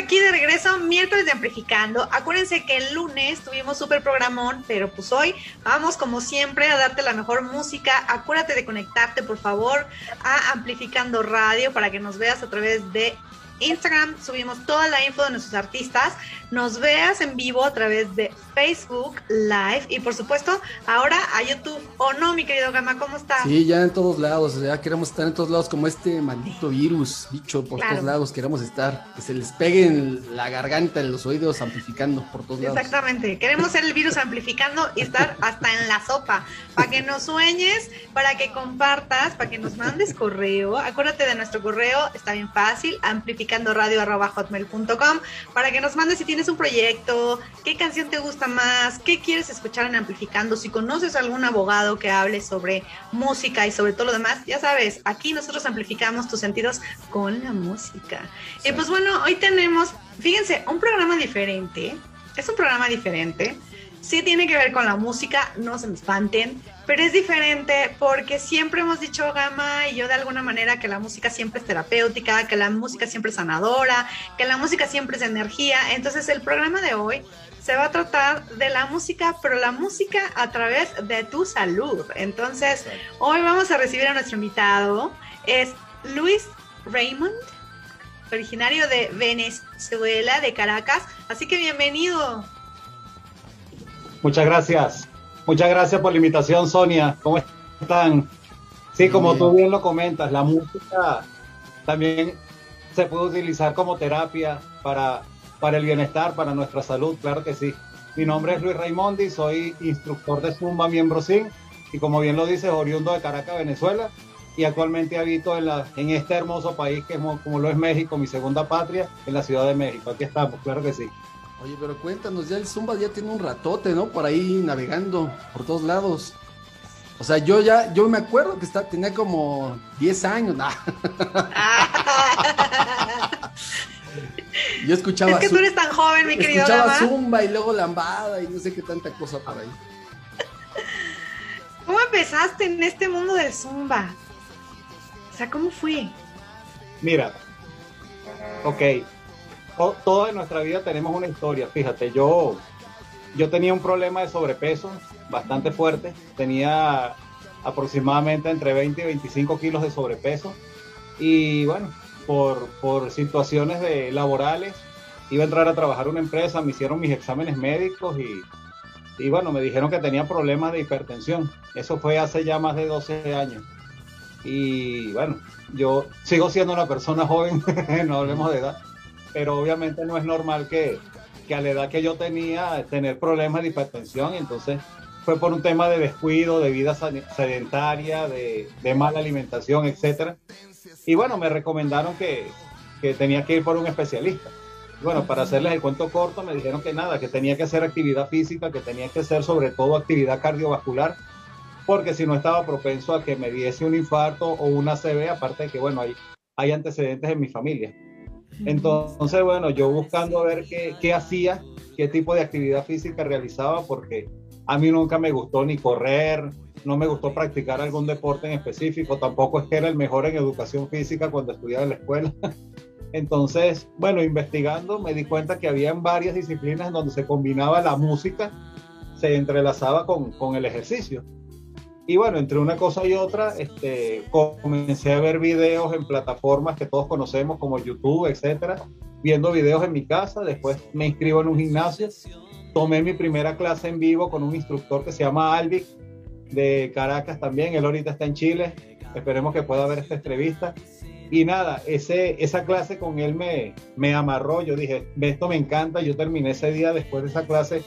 aquí de regreso, miércoles de Amplificando. Acuérdense que el lunes tuvimos súper programón, pero pues hoy vamos como siempre a darte la mejor música. Acuérdate de conectarte, por favor, a Amplificando Radio para que nos veas a través de Instagram. Subimos toda la info de nuestros artistas nos veas en vivo a través de Facebook Live y por supuesto ahora a YouTube. ¿O no, mi querido Gama? ¿Cómo estás? Sí, ya en todos lados, ya queremos estar en todos lados como este maldito virus, bicho, por todos lados queremos estar, que se les pegue en la garganta, en los oídos, amplificando por todos lados. Exactamente, queremos ser el virus amplificando y estar hasta en la sopa, para que nos sueñes, para que compartas, para que nos mandes correo. Acuérdate de nuestro correo, está bien fácil, amplificandoradio.com, para que nos mandes si tienes un proyecto, qué canción te gusta más, qué quieres escuchar en Amplificando, si conoces algún abogado que hable sobre música y sobre todo lo demás, ya sabes, aquí nosotros amplificamos tus sentidos con la música. Y pues bueno, hoy tenemos, fíjense, un programa diferente, es un programa diferente. Sí tiene que ver con la música, no se me espanten, pero es diferente porque siempre hemos dicho, Gama y yo de alguna manera, que la música siempre es terapéutica, que la música siempre es sanadora, que la música siempre es energía. Entonces el programa de hoy se va a tratar de la música, pero la música a través de tu salud. Entonces, hoy vamos a recibir a nuestro invitado, es Luis Raymond, originario de Venezuela, de Caracas. Así que bienvenido. Muchas gracias. Muchas gracias por la invitación, Sonia. ¿Cómo están? Sí, como tú bien lo comentas, la música también se puede utilizar como terapia para, para el bienestar, para nuestra salud, claro que sí. Mi nombre es Luis Raimondi, soy instructor de Zumba miembro SIN y como bien lo dices, oriundo de Caracas, Venezuela y actualmente habito en, la, en este hermoso país que es como lo es México, mi segunda patria, en la Ciudad de México. Aquí estamos, claro que sí. Oye, pero cuéntanos, ya el Zumba ya tiene un ratote, ¿no? Por ahí navegando por todos lados. O sea, yo ya, yo me acuerdo que está, tenía como 10 años. yo escuchaba. Es que tú eres tan joven, mi querido. Escuchaba Zumba y luego Lambada y no sé qué tanta cosa por ahí. ¿Cómo empezaste en este mundo del Zumba? O sea, ¿cómo fue? Mira, ok, en nuestra vida tenemos una historia. Fíjate, yo, yo tenía un problema de sobrepeso bastante fuerte. Tenía aproximadamente entre 20 y 25 kilos de sobrepeso. Y bueno, por, por situaciones laborales, iba a entrar a trabajar en una empresa, me hicieron mis exámenes médicos y, y bueno, me dijeron que tenía problemas de hipertensión. Eso fue hace ya más de 12 años. Y bueno, yo sigo siendo una persona joven, no hablemos de edad pero obviamente no es normal que, a la edad que yo tenía tener problemas de hipertensión, entonces fue por un tema de descuido, de vida sedentaria, de, mala alimentación, etcétera. Y bueno, me recomendaron que, que tenía que ir por un especialista. Bueno, para hacerles el cuento corto, me dijeron que nada, que tenía que hacer actividad física, que tenía que hacer sobre todo actividad cardiovascular, porque si no estaba propenso a que me diese un infarto o una CB, aparte de que, bueno, hay, hay antecedentes en mi familia. Entonces, bueno, yo buscando a ver qué, qué hacía, qué tipo de actividad física realizaba, porque a mí nunca me gustó ni correr, no me gustó practicar algún deporte en específico, tampoco es que era el mejor en educación física cuando estudiaba en la escuela. Entonces, bueno, investigando me di cuenta que había varias disciplinas donde se combinaba la música, se entrelazaba con, con el ejercicio. Y bueno, entre una cosa y otra, este, comencé a ver videos en plataformas que todos conocemos como YouTube, etcétera, viendo videos en mi casa, después me inscribo en un gimnasio, tomé mi primera clase en vivo con un instructor que se llama Alvic, de Caracas también, él ahorita está en Chile, esperemos que pueda ver esta entrevista. Y nada, ese, esa clase con él me, me amarró, yo dije, esto me encanta, yo terminé ese día después de esa clase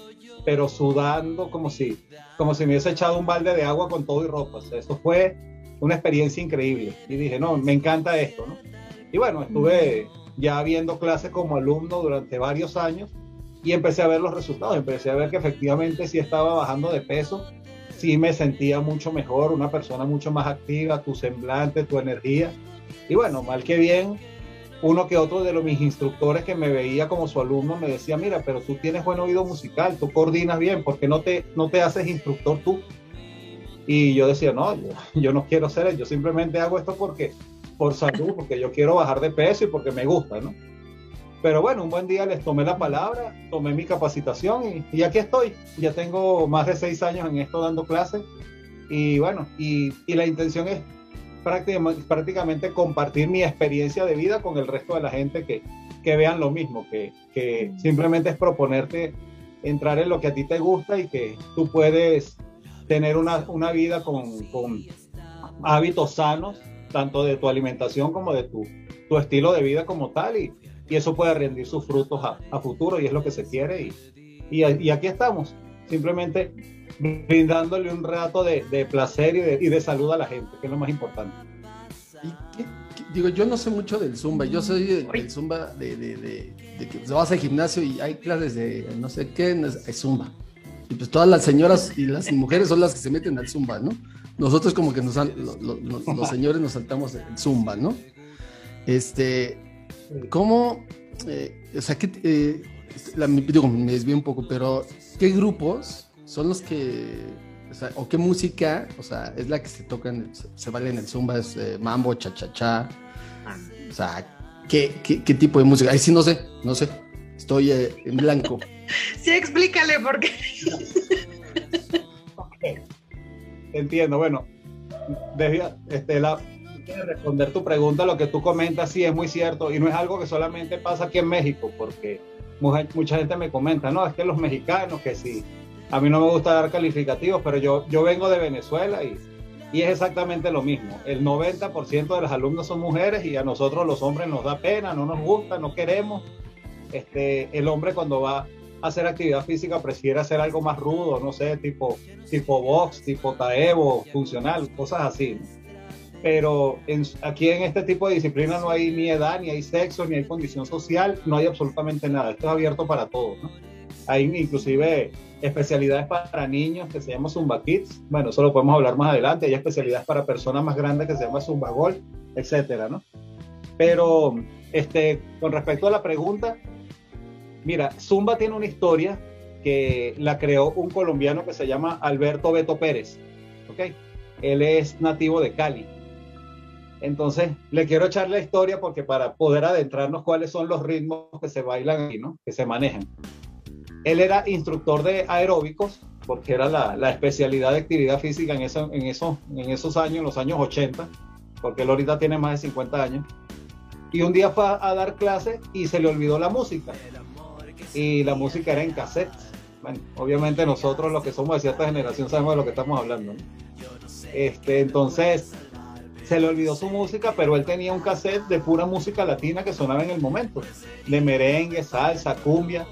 pero sudando como si, como si me hubiese echado un balde de agua con todo y ropa. eso fue una experiencia increíble. Y dije, no, me encanta esto, ¿no? Y bueno, estuve ya viendo clases como alumno durante varios años y empecé a ver los resultados. Empecé a ver que efectivamente sí estaba bajando de peso, sí me sentía mucho mejor, una persona mucho más activa, tu semblante, tu energía. Y bueno, mal que bien, uno que otro de los, mis instructores que me veía como su alumno me decía, mira, pero tú tienes buen oído musical, tú coordinas bien, ¿por qué no te, no te haces instructor tú? Y yo decía, no, yo, no quiero ser yo simplemente hago esto porque, por salud, porque yo quiero bajar de peso y porque me gusta, ¿no? Pero bueno, un buen día les tomé la palabra, tomé mi capacitación y, aquí estoy. Ya tengo más de seis años en esto dando clases. Y bueno, y, y la intención es prácticamente, compartir mi experiencia de vida con el resto de la gente que, que vean lo mismo, que, que simplemente es proponerte entrar en lo que a ti te gusta y que tú puedes tener una, una vida con, con, hábitos sanos, tanto de tu alimentación como de tu, tu estilo de vida como tal, y, y eso puede rendir sus frutos a, a, futuro y es lo que se quiere. Y, y, y aquí estamos, simplemente brindándole un rato de, de placer y de, y de, salud a la gente, que es lo más importante. ¿Y digo, yo no sé mucho del Zumba, yo soy del Zumba de, de, de, de que vas al gimnasio y hay clases de no sé qué, es Zumba. Y pues todas las señoras y las mujeres son las que se meten al Zumba, ¿no? Nosotros como que nos, lo, lo, los señores nos saltamos el Zumba, ¿no? Este, ¿cómo, eh, o sea, qué, eh, la, digo, me desvío un poco, pero ¿qué grupos son los que o, sea, o, qué música, o sea, es la que se toca, en, se, se vale en el Zumba, es eh, mambo, cha-cha-cha, o sea, ¿qué, ¿qué, qué, tipo de música? Ahí sí no sé, no sé, estoy eh, en blanco. sí, explícale por qué. Entiendo, bueno, desde, este, la, responder tu pregunta, lo que tú comentas sí es muy cierto y no es algo que solamente pasa aquí en México, porque mucha, mucha gente me comenta, no, es que los mexicanos, que sí, a mí no me gusta dar calificativos, pero yo, yo vengo de Venezuela y, y es exactamente lo mismo. El 90% de los alumnos son mujeres y a nosotros los hombres nos da pena, no nos gusta, no queremos. Este, el hombre cuando va a hacer actividad física prefiere hacer algo más rudo, no sé, tipo, tipo box, tipo taebo, funcional, cosas así. Pero aquí en este tipo de disciplina no hay ni edad, ni hay sexo, ni hay condición social, no hay absolutamente nada. Esto es abierto para todos. ¿no? Hay inclusive especialidades para niños que se llama Zumba Kids. Bueno, eso lo podemos hablar más adelante. Hay especialidades para personas más grandes que se llama Zumba Golf, etcétera, ¿no? Pero este, con respecto a la pregunta, mira, Zumba tiene una historia que la creó un colombiano que se llama Alberto Beto Pérez, ¿ok? Él es nativo de Cali. Entonces, le quiero echar la historia porque para poder adentrarnos cuáles son los ritmos que se bailan aquí, ¿no? Que se manejan. Él era instructor de aeróbicos, porque era la, la especialidad de actividad física en, eso, en, eso, en esos años, en los años 80, porque él ahorita tiene más de 50 años. Y un día fue a, dar clase y se le olvidó la música. Y la música era en cassette. Bueno, obviamente nosotros los que somos de cierta generación sabemos de lo que estamos hablando. ¿no? Este, entonces, se le olvidó su música, pero él tenía un cassette de pura música latina que sonaba en el momento, de merengue, salsa, cumbia,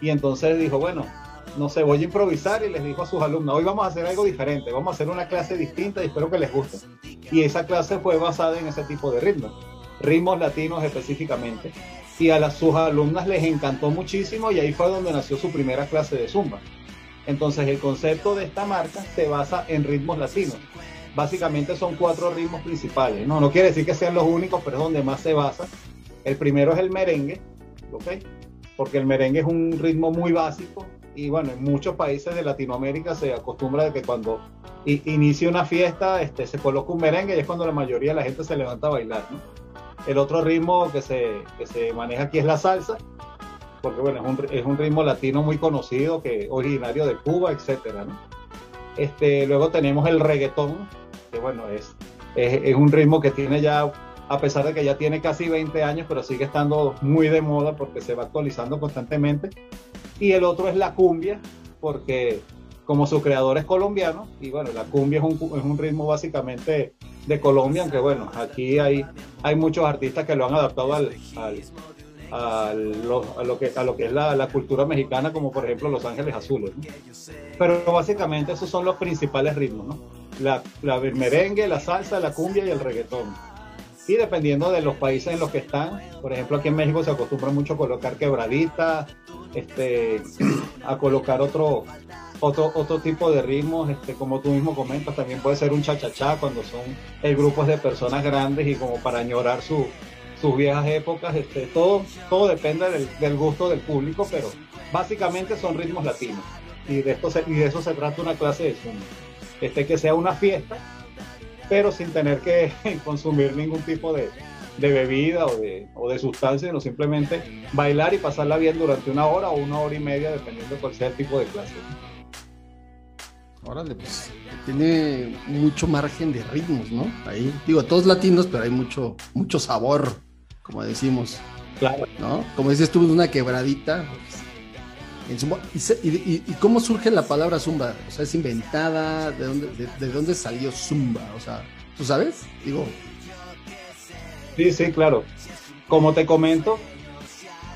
y entonces dijo, bueno, no sé, voy a improvisar y les dijo a sus alumnos, hoy vamos a hacer algo diferente, vamos a hacer una clase distinta y espero que les guste. Y esa clase fue basada en ese tipo de ritmos, ritmos latinos específicamente. Y a las, sus alumnas les encantó muchísimo y ahí fue donde nació su primera clase de zumba. Entonces el concepto de esta marca se basa en ritmos latinos básicamente son cuatro ritmos principales. No, no quiere decir que sean los únicos, pero es donde más se basa. El primero es el merengue, ¿ok? Porque el merengue es un ritmo muy básico y bueno, en muchos países de Latinoamérica se acostumbra de que cuando inicia una fiesta este, se coloca un merengue y es cuando la mayoría de la gente se levanta a bailar, ¿no? El otro ritmo que se, que se maneja aquí es la salsa, porque bueno, es un, es un ritmo latino muy conocido, que originario de Cuba, etcétera, ¿no? Este, luego tenemos el reggaetón, que bueno, es, es, es, un ritmo que tiene ya, a pesar de que ya tiene casi 20 años, pero sigue estando muy de moda porque se va actualizando constantemente. Y el otro es la cumbia, porque como su creador es colombiano, y bueno, la cumbia es un, es un ritmo básicamente de Colombia, aunque bueno, aquí hay, hay muchos artistas que lo han adaptado al, al a lo, a lo, que, a lo que es la, la, cultura mexicana, como por ejemplo Los Ángeles Azules. Pero básicamente esos son los principales ritmos, ¿no? La, la, merengue, la salsa, la cumbia y el reggaetón. Y dependiendo de los países en los que están, por ejemplo aquí en México se acostumbra mucho a colocar quebradita, este, a colocar otro, otro, otro tipo de ritmos, este, como tú mismo comentas, también puede ser un cha-cha-cha cuando son grupos de personas grandes y como para añorar su, sus viejas épocas, este, todo, todo depende del, del, gusto del público, pero básicamente son ritmos latinos. Y de, esto se, y de eso se trata una clase de zumba. Este, que sea una fiesta, pero sin tener que consumir ningún tipo de, de bebida o de, o de sustancia, sino simplemente bailar y pasarla bien durante una hora o una hora y media, dependiendo de cuál sea el tipo de clase. Órale, pues tiene mucho margen de ritmos, ¿no? Ahí, digo, todos latinos, pero hay mucho, mucho sabor, como decimos. Claro. ¿No? Como dices tú, una quebradita. Pues, ¿Y, cómo surge la palabra zumba? O sea, ¿es inventada? ¿De dónde, de, dónde salió zumba? O sea, ¿tú sabes? Digo. Sí, sí, claro. Como te comento,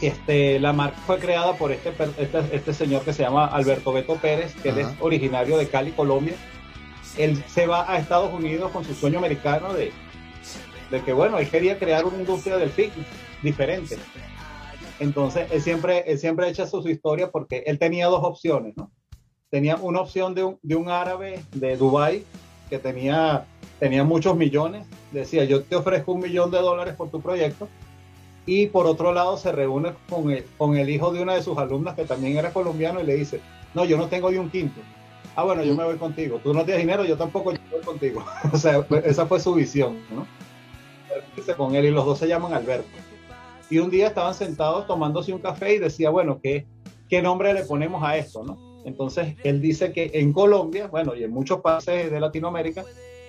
este, la marca fue creada por este, este, este, señor que se llama Alberto Beto Pérez, que es originario de Cali, Colombia. Él se va a Estados Unidos con su sueño americano de, de que, bueno, él quería crear una industria del fitness diferente. Entonces, él siempre, él siempre echa su, historia porque él tenía dos opciones, ¿no? Tenía una opción de un, de un árabe de Dubai que tenía, tenía muchos millones. Decía, yo te ofrezco un millón de dólares por tu proyecto y por otro lado se reúne con el, con el hijo de una de sus alumnas que también era colombiano y le dice, no, yo no tengo ni un quinto. Ah, bueno, yo me voy contigo. Tú no tienes dinero, yo tampoco yo voy contigo. o sea, esa fue su visión, ¿no? Con él y los dos se llaman Alberto. Y un día estaban sentados tomándose un café y decía, bueno, ¿qué, qué nombre le ponemos a esto, no? Entonces, él dice que en Colombia, bueno, y en muchos países de Latinoamérica,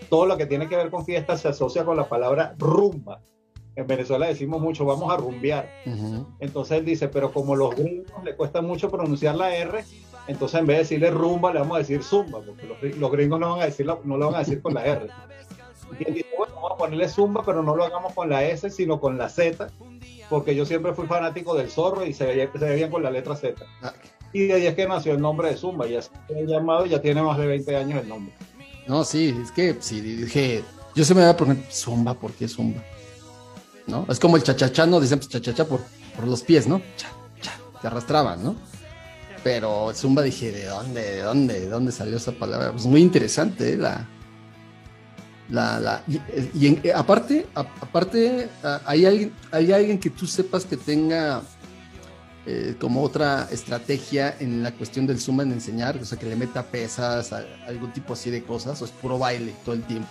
todo lo que tiene que ver con fiestas se asocia con la palabra rumba. En Venezuela decimos mucho, vamos a rumbear. Entonces él dice, pero como los gringos le cuesta mucho pronunciar la R, entonces en vez de decirle rumba, le vamos a decir zumba, porque los, gringos no, van a decir, no lo van a decir con la R. Y él dice, bueno, vamos a ponerle zumba, pero no lo hagamos con la S, sino con la Z, porque yo siempre fui fanático del zorro y se veía, se veía bien con la letra Z. Ah. Y de ahí es que nació el nombre de Zumba, ya se ha llamado, ya tiene más de 20 años el nombre. No, sí, es que sí, dije, yo se me voy a poner Zumba, ¿por qué Zumba? ¿no? Es como el chachachano, dicen pues chachacha por, por los pies, ¿no? Cha, cha, te arrastraban, ¿no? Pero Zumba dije, ¿de dónde, de dónde, de dónde salió esa palabra? Pues muy interesante, ¿eh? la, la, la, y, aparte, aparte hay alguien, hay alguien que tú sepas que tenga eh, como otra estrategia en la cuestión del Zumba en enseñar, o sea, que le meta pesas, algún tipo así de cosas, o es puro baile todo el tiempo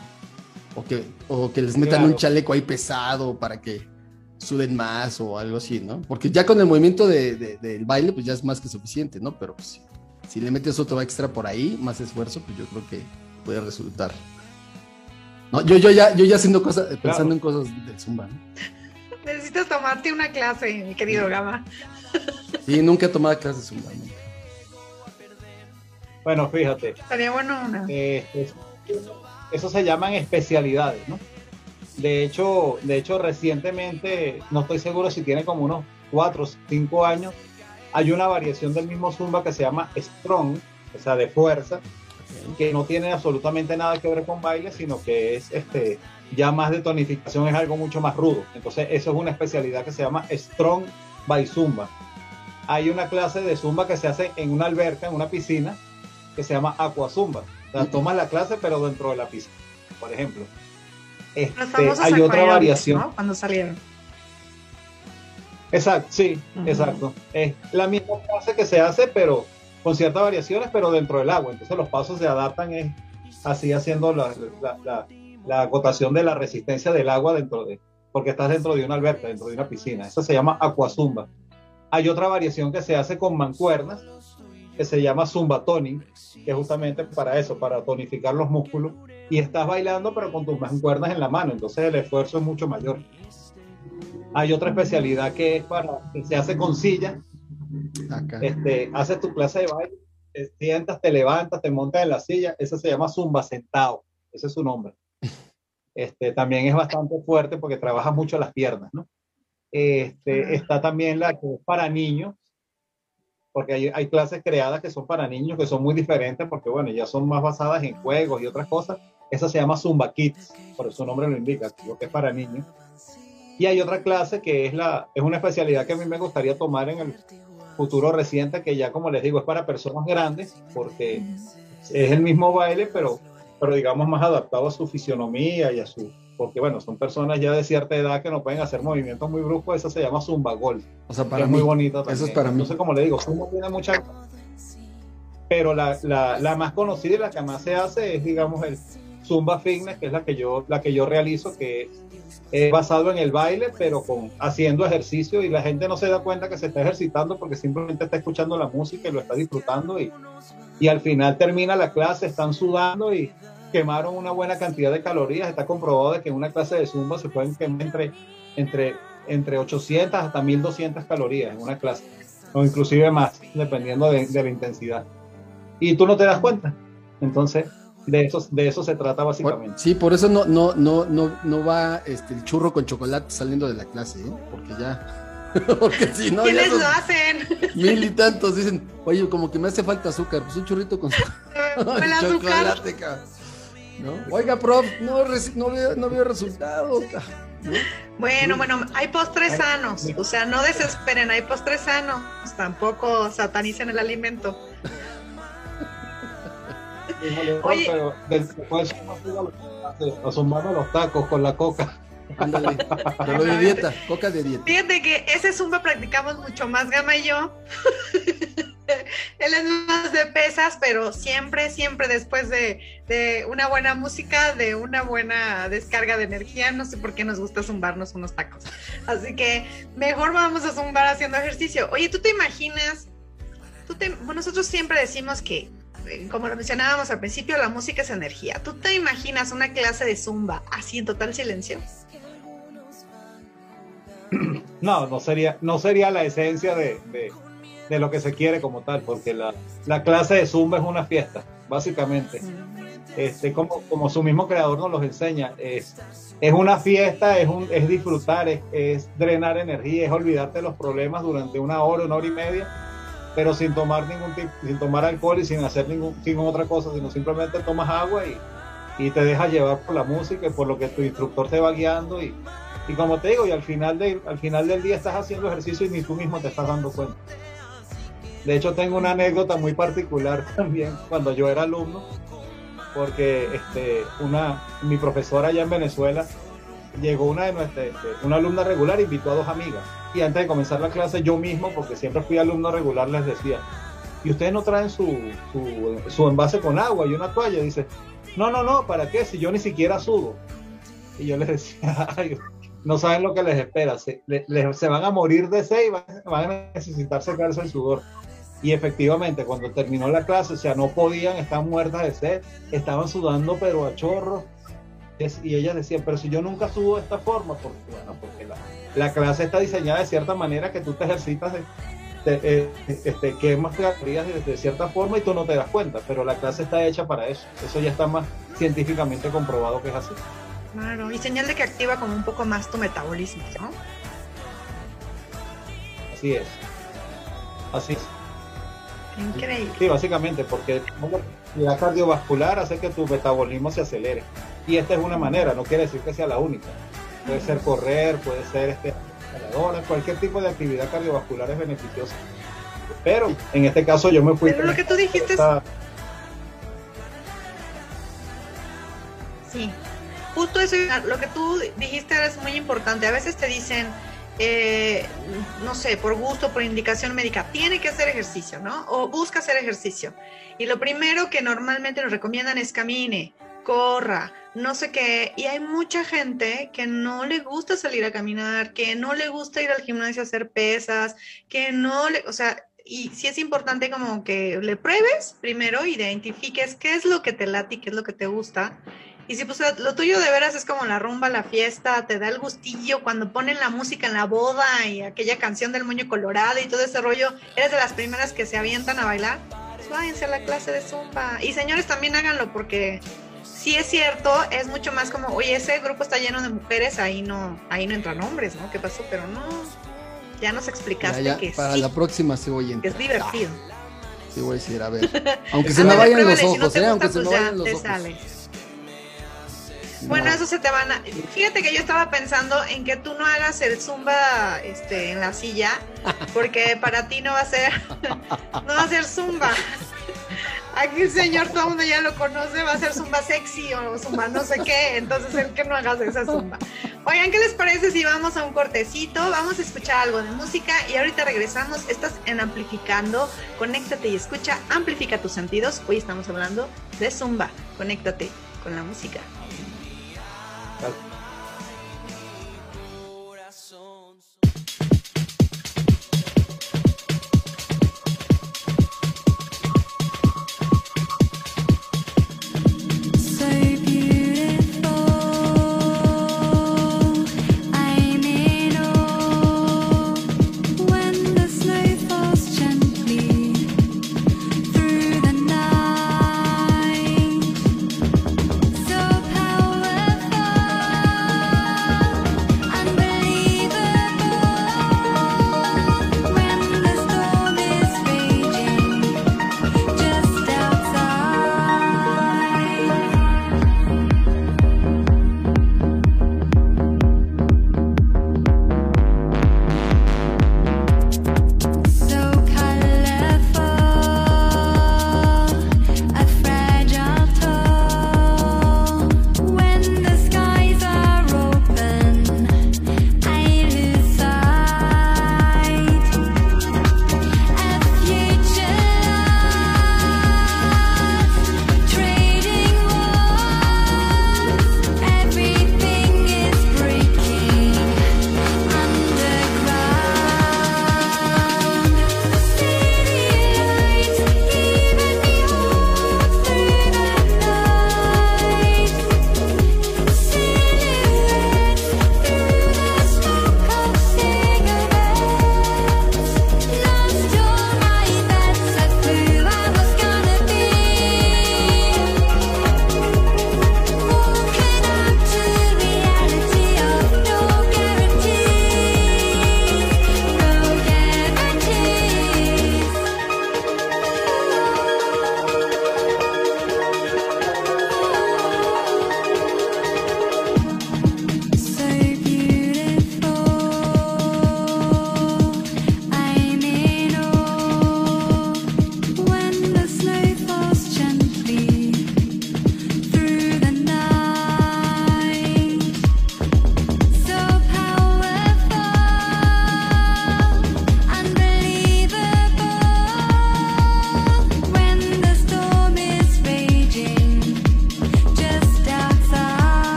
o que, o que les metan un chaleco ahí pesado para que suden más o algo así, ¿no? Porque ya con el movimiento de, del baile, pues ya es más que suficiente, ¿no? Pero pues, si le metes otro extra por ahí, más esfuerzo, pues yo creo que puede resultar. No, yo, yo ya, yo ya haciendo cosas, pensando en cosas del Zumba, ¿no? Necesitas tomarte una clase, mi querido Gama. Sí, nunca he tomado clases de Zumba. Bueno, fíjate. Estaría bueno una. Eh, eso se llaman especialidades, ¿no? De hecho, de hecho, recientemente, no estoy seguro si tiene como unos 4 o 5 años, hay una variación del mismo Zumba que se llama Strong, o sea, de fuerza, que no tiene absolutamente nada que ver con baile, sino que es este, ya más de tonificación, es algo mucho más rudo. Entonces, eso es una especialidad que se llama Strong by Zumba. Hay una clase de Zumba que se hace en una alberca, en una piscina, que se llama Aqua Zumba sea, tomas la clase, pero dentro de la pista, por ejemplo. Este, hay otra variación. Cuando salieron. Exacto, sí, exacto. Es la misma clase que se hace, pero con ciertas variaciones, pero dentro del agua. Entonces los pasos se adaptan es así haciendo la, la, la, acotación de la resistencia del agua dentro de, porque estás dentro de una alberca, dentro de una piscina. Eso se llama aquazumba. Hay otra variación que se hace con mancuernas, que se llama Zumba Toning, que es justamente para eso, para tonificar los músculos. Y estás bailando, pero con tus mancuernas en la mano, entonces el esfuerzo es mucho mayor. Hay otra especialidad que es para que se hace con Este, haces tu clase de baile, te sientas, te levantas, te montas en la silla. Eso se llama Zumba sentado. Ese es su nombre. Este, también es bastante fuerte porque trabaja mucho las piernas, ¿no? Este, está también la que es para niños, porque hay, hay, clases creadas que son para niños, que son muy diferentes, porque bueno, ya son más basadas en juegos y otras cosas. Esa se llama Zumba Kids, por su nombre lo indica, que es para niños. Y hay otra clase que es, la, es una especialidad que a mí me gustaría tomar en el futuro reciente, que ya como les digo es para personas grandes, porque es el mismo baile, pero, pero digamos más adaptado a su fisionomía y a su, porque bueno, son personas ya de cierta edad que no pueden hacer movimientos muy bruscos, eso se llama zumba golf. O sea, para es muy bonito también. Eso es para mí. Entonces, como le digo, zumba tiene mucha... Pero la, la, la, más conocida y la que más se hace es, digamos, el Zumba Fitness, que es la que yo, la que yo realizo, que es basado en el baile, pero con haciendo ejercicio y la gente no se da cuenta que se está ejercitando porque simplemente está escuchando la música y lo está disfrutando y, y al final termina la clase, están sudando y quemaron una buena cantidad de calorías. Está comprobado de que en una clase de Zumba se pueden quemar entre, entre, entre 800 hasta 1200 calorías en una clase, o inclusive más, dependiendo de, de la intensidad. Y tú no te das cuenta. Entonces, de eso, de eso se trata básicamente. Sí, por eso no, no, no, no, no va este, el churro con chocolate saliendo de la clase, ¿eh? porque ya. Porque si no. ¿Quiénes lo hacen? Mil y tantos dicen, oye, como que me hace falta azúcar, pues un churrito con chocolate, ¿no? Oiga, prof, no, no, veo, no veo resultados. Bueno, bueno, hay postres sanos, o sea, no desesperen, hay postres sanos, tampoco satanicen el alimento. Oye, pero después asomando los tacos con la coca. Ándale, pero de dieta, coca de dieta. Fíjate que ese zumba practicamos mucho más Gama y yo. Él es más de pesas, pero siempre, siempre después de, de, una buena música, de una buena descarga de energía, no sé por qué nos gusta zumbarnos unos tacos. Así que mejor vamos a zumbar haciendo ejercicio. Oye, ¿tú te imaginas? Tú te, bueno, nosotros siempre decimos que como lo mencionábamos al principio, la música es energía. ¿Tú te imaginas una clase de zumba así en total silencio? No, no sería, no sería la esencia de, de, de lo que se quiere como tal, porque la, la, clase de zumba es una fiesta, básicamente. Este, como, como su mismo creador nos los enseña, es, es una fiesta, es, un, es disfrutar, es, es drenar energía, es olvidarte de los problemas durante una hora, una hora y media pero sin tomar ningún tipo, sin tomar alcohol y sin hacer ningún, ninguna otra cosa, sino simplemente tomas agua y, y, te dejas llevar por la música y por lo que tu instructor te va guiando y, y como te digo, y al final, de, al final del día estás haciendo ejercicio y ni tú mismo te estás dando cuenta. De hecho, tengo una anécdota muy particular también cuando yo era alumno, porque este, una, mi profesora allá en Venezuela llegó una de nuestras, este, una alumna regular, invitó a dos amigas y antes de comenzar la clase yo mismo, porque siempre fui alumno regular, les decía, ¿y ustedes no traen su, su, envase con agua y una toalla? dice, no, no, no, ¿para qué? Si yo ni siquiera sudo. Y yo les decía, no saben lo que les espera, se, les, se van a morir de sed y van, a necesitar secarse el sudor. Y efectivamente, cuando terminó la clase, o sea, no podían, estaban muertas de sed, estaban sudando pero a chorro. Y ellas decían, pero si yo nunca sudo de esta forma, porque, bueno, porque la, la clase está diseñada de cierta manera que tú te ejercitas, de, de, eh, este, quemas calorías de, de, cierta forma y tú no te das cuenta, pero la clase está hecha para eso. Eso ya está más científicamente comprobado que es así. Claro, y señal de que activa como un poco más tu metabolismo, ¿no? Así es. Así es. Increíble. Sí, básicamente, porque la cardiovascular hace que tu metabolismo se acelere. Y esta es una manera, no quiere decir que sea la única. Puede ser correr, puede ser este, cualquier tipo de actividad cardiovascular es beneficiosa. Pero en este caso yo me fui. Pero lo que tú dijiste esta... es... Sí, justo eso, lo que tú dijiste es muy importante. A veces te dicen, eh, no sé, por gusto, por indicación médica, tiene que hacer ejercicio, ¿no? O busca hacer ejercicio. Y lo primero que normalmente nos recomiendan es camine, corra, no sé qué. Y hay mucha gente que no le gusta salir a caminar, que no le gusta ir al gimnasio a hacer pesas, que no le, o sea, y sí es importante como que le pruebes primero, identifiques qué es lo que te late y qué es lo que te gusta. Y si pues lo tuyo de veras es como la rumba, la fiesta, te da el gustillo cuando ponen la música en la boda y aquella canción del moño colorado y todo ese rollo, eres de las primeras que se avientan a bailar, pues váyanse a la clase de zumba. Y señores también háganlo porque sí es cierto, es mucho más como, oye, ese grupo está lleno de mujeres, ahí no, ahí no entran hombres, ¿no? ¿Qué pasó? Pero no, ya nos explicaste ya, ya, que para sí, la próxima sí voy a que es divertido. Sí voy a decir, a ver. Aunque se me vayan los ojos, ¿eh? Aunque se pues me ya vayan los te ojos. Bueno, eso se te van a... Fíjate que yo estaba pensando en que tú no hagas el zumba este, en la silla, porque para ti no va a ser, no va a ser zumba. Aquí el señor todo el mundo ya lo conoce, va a ser zumba sexy o zumba no sé qué, entonces el que no hagas esa zumba. Oigan, ¿qué les parece si vamos a un cortecito? Vamos a escuchar algo de música y ahorita regresamos. Estás en Amplificando, conéctate y escucha, amplifica tus sentidos. Hoy estamos hablando de zumba, conéctate con la música. Sobre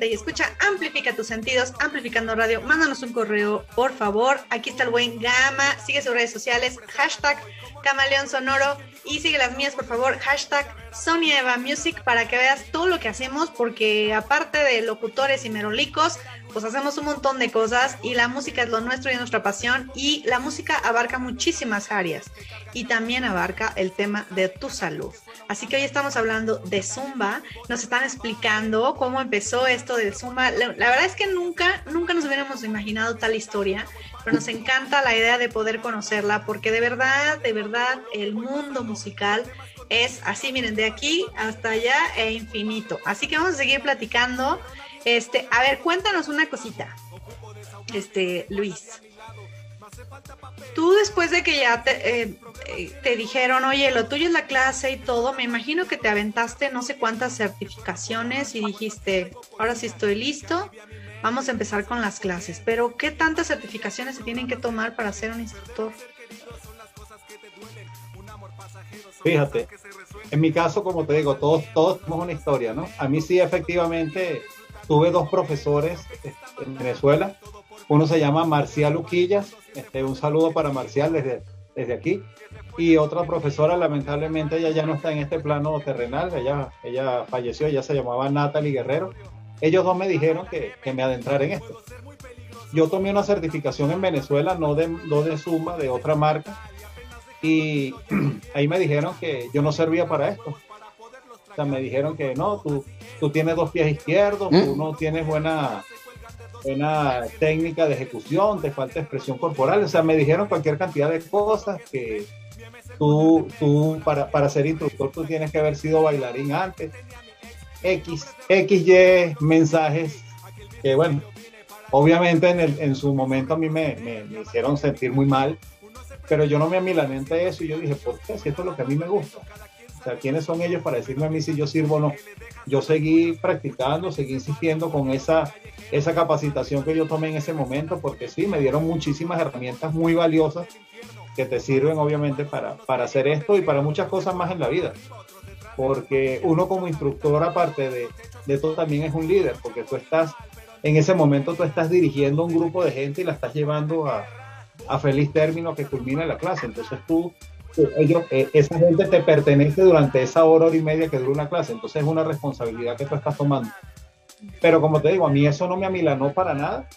y escucha, amplifica tus sentidos, amplificando radio, mándanos un correo, por favor, aquí está el buen Gama, sigue sus redes sociales, hashtag Camaleón Sonoro. Y sigue las mías, por favor, hashtag Sony Eva Music para que veas todo lo que hacemos, porque aparte de locutores y merolicos, pues hacemos un montón de cosas y la música es lo nuestro y nuestra pasión y la música abarca muchísimas áreas y también abarca el tema de tu salud. Así que hoy estamos hablando de Zumba, nos están explicando cómo empezó esto del Zumba. La, verdad es que nunca, nunca nos hubiéramos imaginado tal historia, pero nos encanta la idea de poder conocerla porque de verdad, de verdad, el mundo musical es así, miren, de aquí hasta allá e infinito. Así que vamos a seguir platicando. Este, a ver, cuéntanos una cosita. Este, Luis. Tú después de que ya te, eh, eh, te, dijeron, oye, lo tuyo es la clase y todo, me imagino que te aventaste no sé cuántas certificaciones y dijiste, ahora sí estoy listo, vamos a empezar con las clases. Pero, ¿qué tantas certificaciones se tienen que tomar para ser un instructor? Fíjate, en mi caso, como te digo, todos, todos tenemos una historia, ¿no? A mí sí, efectivamente, tuve dos profesores este, en Venezuela. Uno se llama Marcial Uquillas. Este, un saludo para Marcial desde, desde aquí. Y otra profesora, lamentablemente, ella ya no está en este plano terrenal. Ella, ella falleció, ella se llamaba Natalie Guerrero. Ellos dos me dijeron que, que me adentrara en esto. Yo tomé una certificación en Venezuela, no de, no de Zumba, de otra marca. Y ahí me dijeron que yo no servía para esto. Sea, me dijeron que no, tú, tú tienes dos pies izquierdos, tú no tienes buena, buena técnica de ejecución, te falta expresión corporal. O sea, me dijeron cualquier cantidad de cosas que tú, tú para, para ser instructor, tú tienes que haber sido bailarín antes. X, XY mensajes que, bueno, obviamente en, el, en su momento a mí me, me, me, hicieron sentir muy mal, pero yo no me amilané ante eso y yo dije, ¿por qué? Si esto es lo que a mí me gusta. O sea, ¿quiénes son ellos para decirme a mí si yo sirvo o no? Yo seguí practicando, seguí insistiendo con esa, esa capacitación que yo tomé en ese momento, porque sí, me dieron muchísimas herramientas muy valiosas que te sirven obviamente para, para hacer esto y para muchas cosas más en la vida. Porque uno como instructor, aparte de, de todo, también es un líder, porque tú estás, en ese momento tú estás dirigiendo un grupo de gente y la estás llevando a, a feliz término que culmina la clase. Entonces tú ellos, eh, esa gente te pertenece durante esa hora, hora y media que dura una clase. Entonces es una responsabilidad que tú estás tomando. Pero como te digo, a mí eso no me amilanó para nada.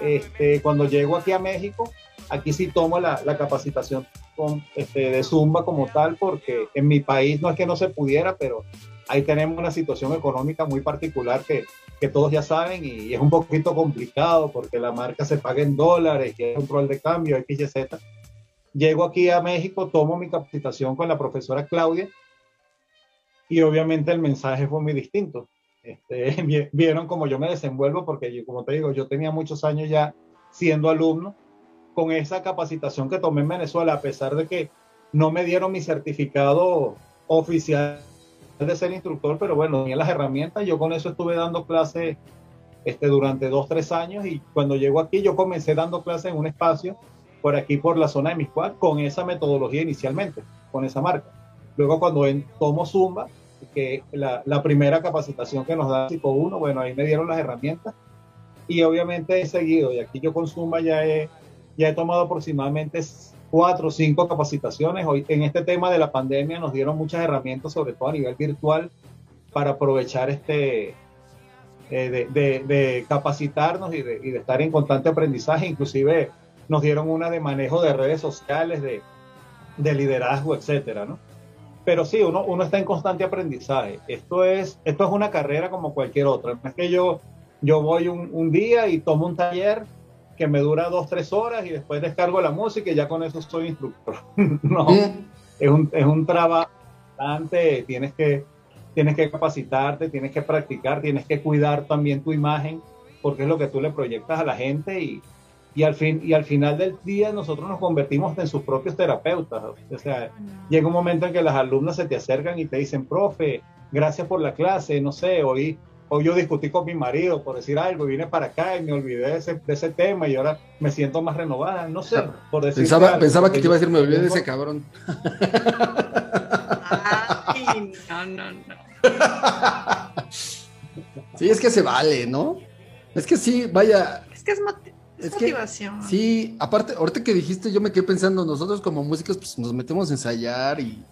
Este, cuando llego aquí a México, aquí sí tomo la, la capacitación con, este, de Zumba como tal, porque en mi país no es que no se pudiera, pero ahí tenemos una situación económica muy particular que, que todos ya saben y es un poquito complicado porque la marca se paga en dólares y hay control de cambio, X, Y, Z Llego aquí a México, tomo mi capacitación con la profesora Claudia y obviamente el mensaje fue muy distinto. Este, vieron cómo yo me desenvuelvo porque, yo, como te digo, yo tenía muchos años ya siendo alumno con esa capacitación que tomé en Venezuela, a pesar de que no me dieron mi certificado oficial de ser instructor, pero bueno, tenía las herramientas, yo con eso estuve dando clases este, durante dos, tres años y cuando llego aquí yo comencé dando clases en un espacio por aquí, por la zona de Miscuac, con esa metodología inicialmente, con esa marca. Luego cuando en, tomo Zumba, que la, la primera capacitación que nos da Psico 1, bueno, ahí me dieron las herramientas y obviamente he seguido y aquí yo con Zumba ya he, ya he tomado aproximadamente cuatro o cinco capacitaciones. Hoy en este tema de la pandemia nos dieron muchas herramientas, sobre todo a nivel virtual, para aprovechar este, eh, de, de, de, capacitarnos y de, y de, estar en constante aprendizaje. Inclusive nos dieron una de manejo de redes sociales, de, de liderazgo, etcétera, ¿no? Pero sí, uno, uno está en constante aprendizaje. Esto es, esto es una carrera como cualquier otra. No es que yo, yo voy un, un día y tomo un taller que me dura dos, tres horas y después descargo la música y ya con eso soy instructor. no, mm. es un, es un trabajo bastante, tienes que, tienes que capacitarte, tienes que practicar, tienes que cuidar también tu imagen, porque es lo que tú le proyectas a la gente y, y al, fin, y al final del día nosotros nos convertimos en sus propios terapeutas. O sea, llega un momento en que las alumnas se te acercan y te dicen, profe, gracias por la clase, no sé, hoy, hoy yo discutí con mi marido por decir algo, vine para acá y me olvidé de ese, de ese tema y ahora me siento más renovada, no sé, por decir Pensaba, algo, pensaba que te iba a decir, me olvidé de ese cabrón. Ay, no, no, no. Sí, es que se vale, ¿no? Es que sí, vaya. Es que es es motivación. Que, sí, aparte, ahorita que dijiste, yo me quedé pensando, nosotros como músicos, pues nos metemos a ensayar y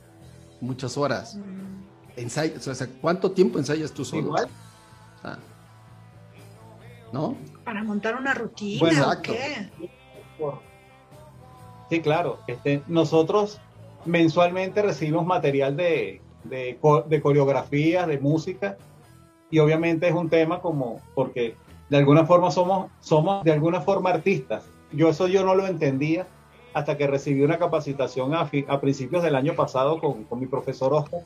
muchas horas. Mm. Ensay o sea, ¿cuánto tiempo ensayas tú solo? Igual. O ¿No? Para montar una rutina. Bueno, exacto. Sí, claro. Este, nosotros mensualmente recibimos material de, de, de coreografías, de música, y obviamente es un tema como, porque de alguna forma somos, somos de alguna forma artistas. Yo eso yo no lo entendía hasta que recibí una capacitación a, a principios del año pasado con, con, mi profesor Oscar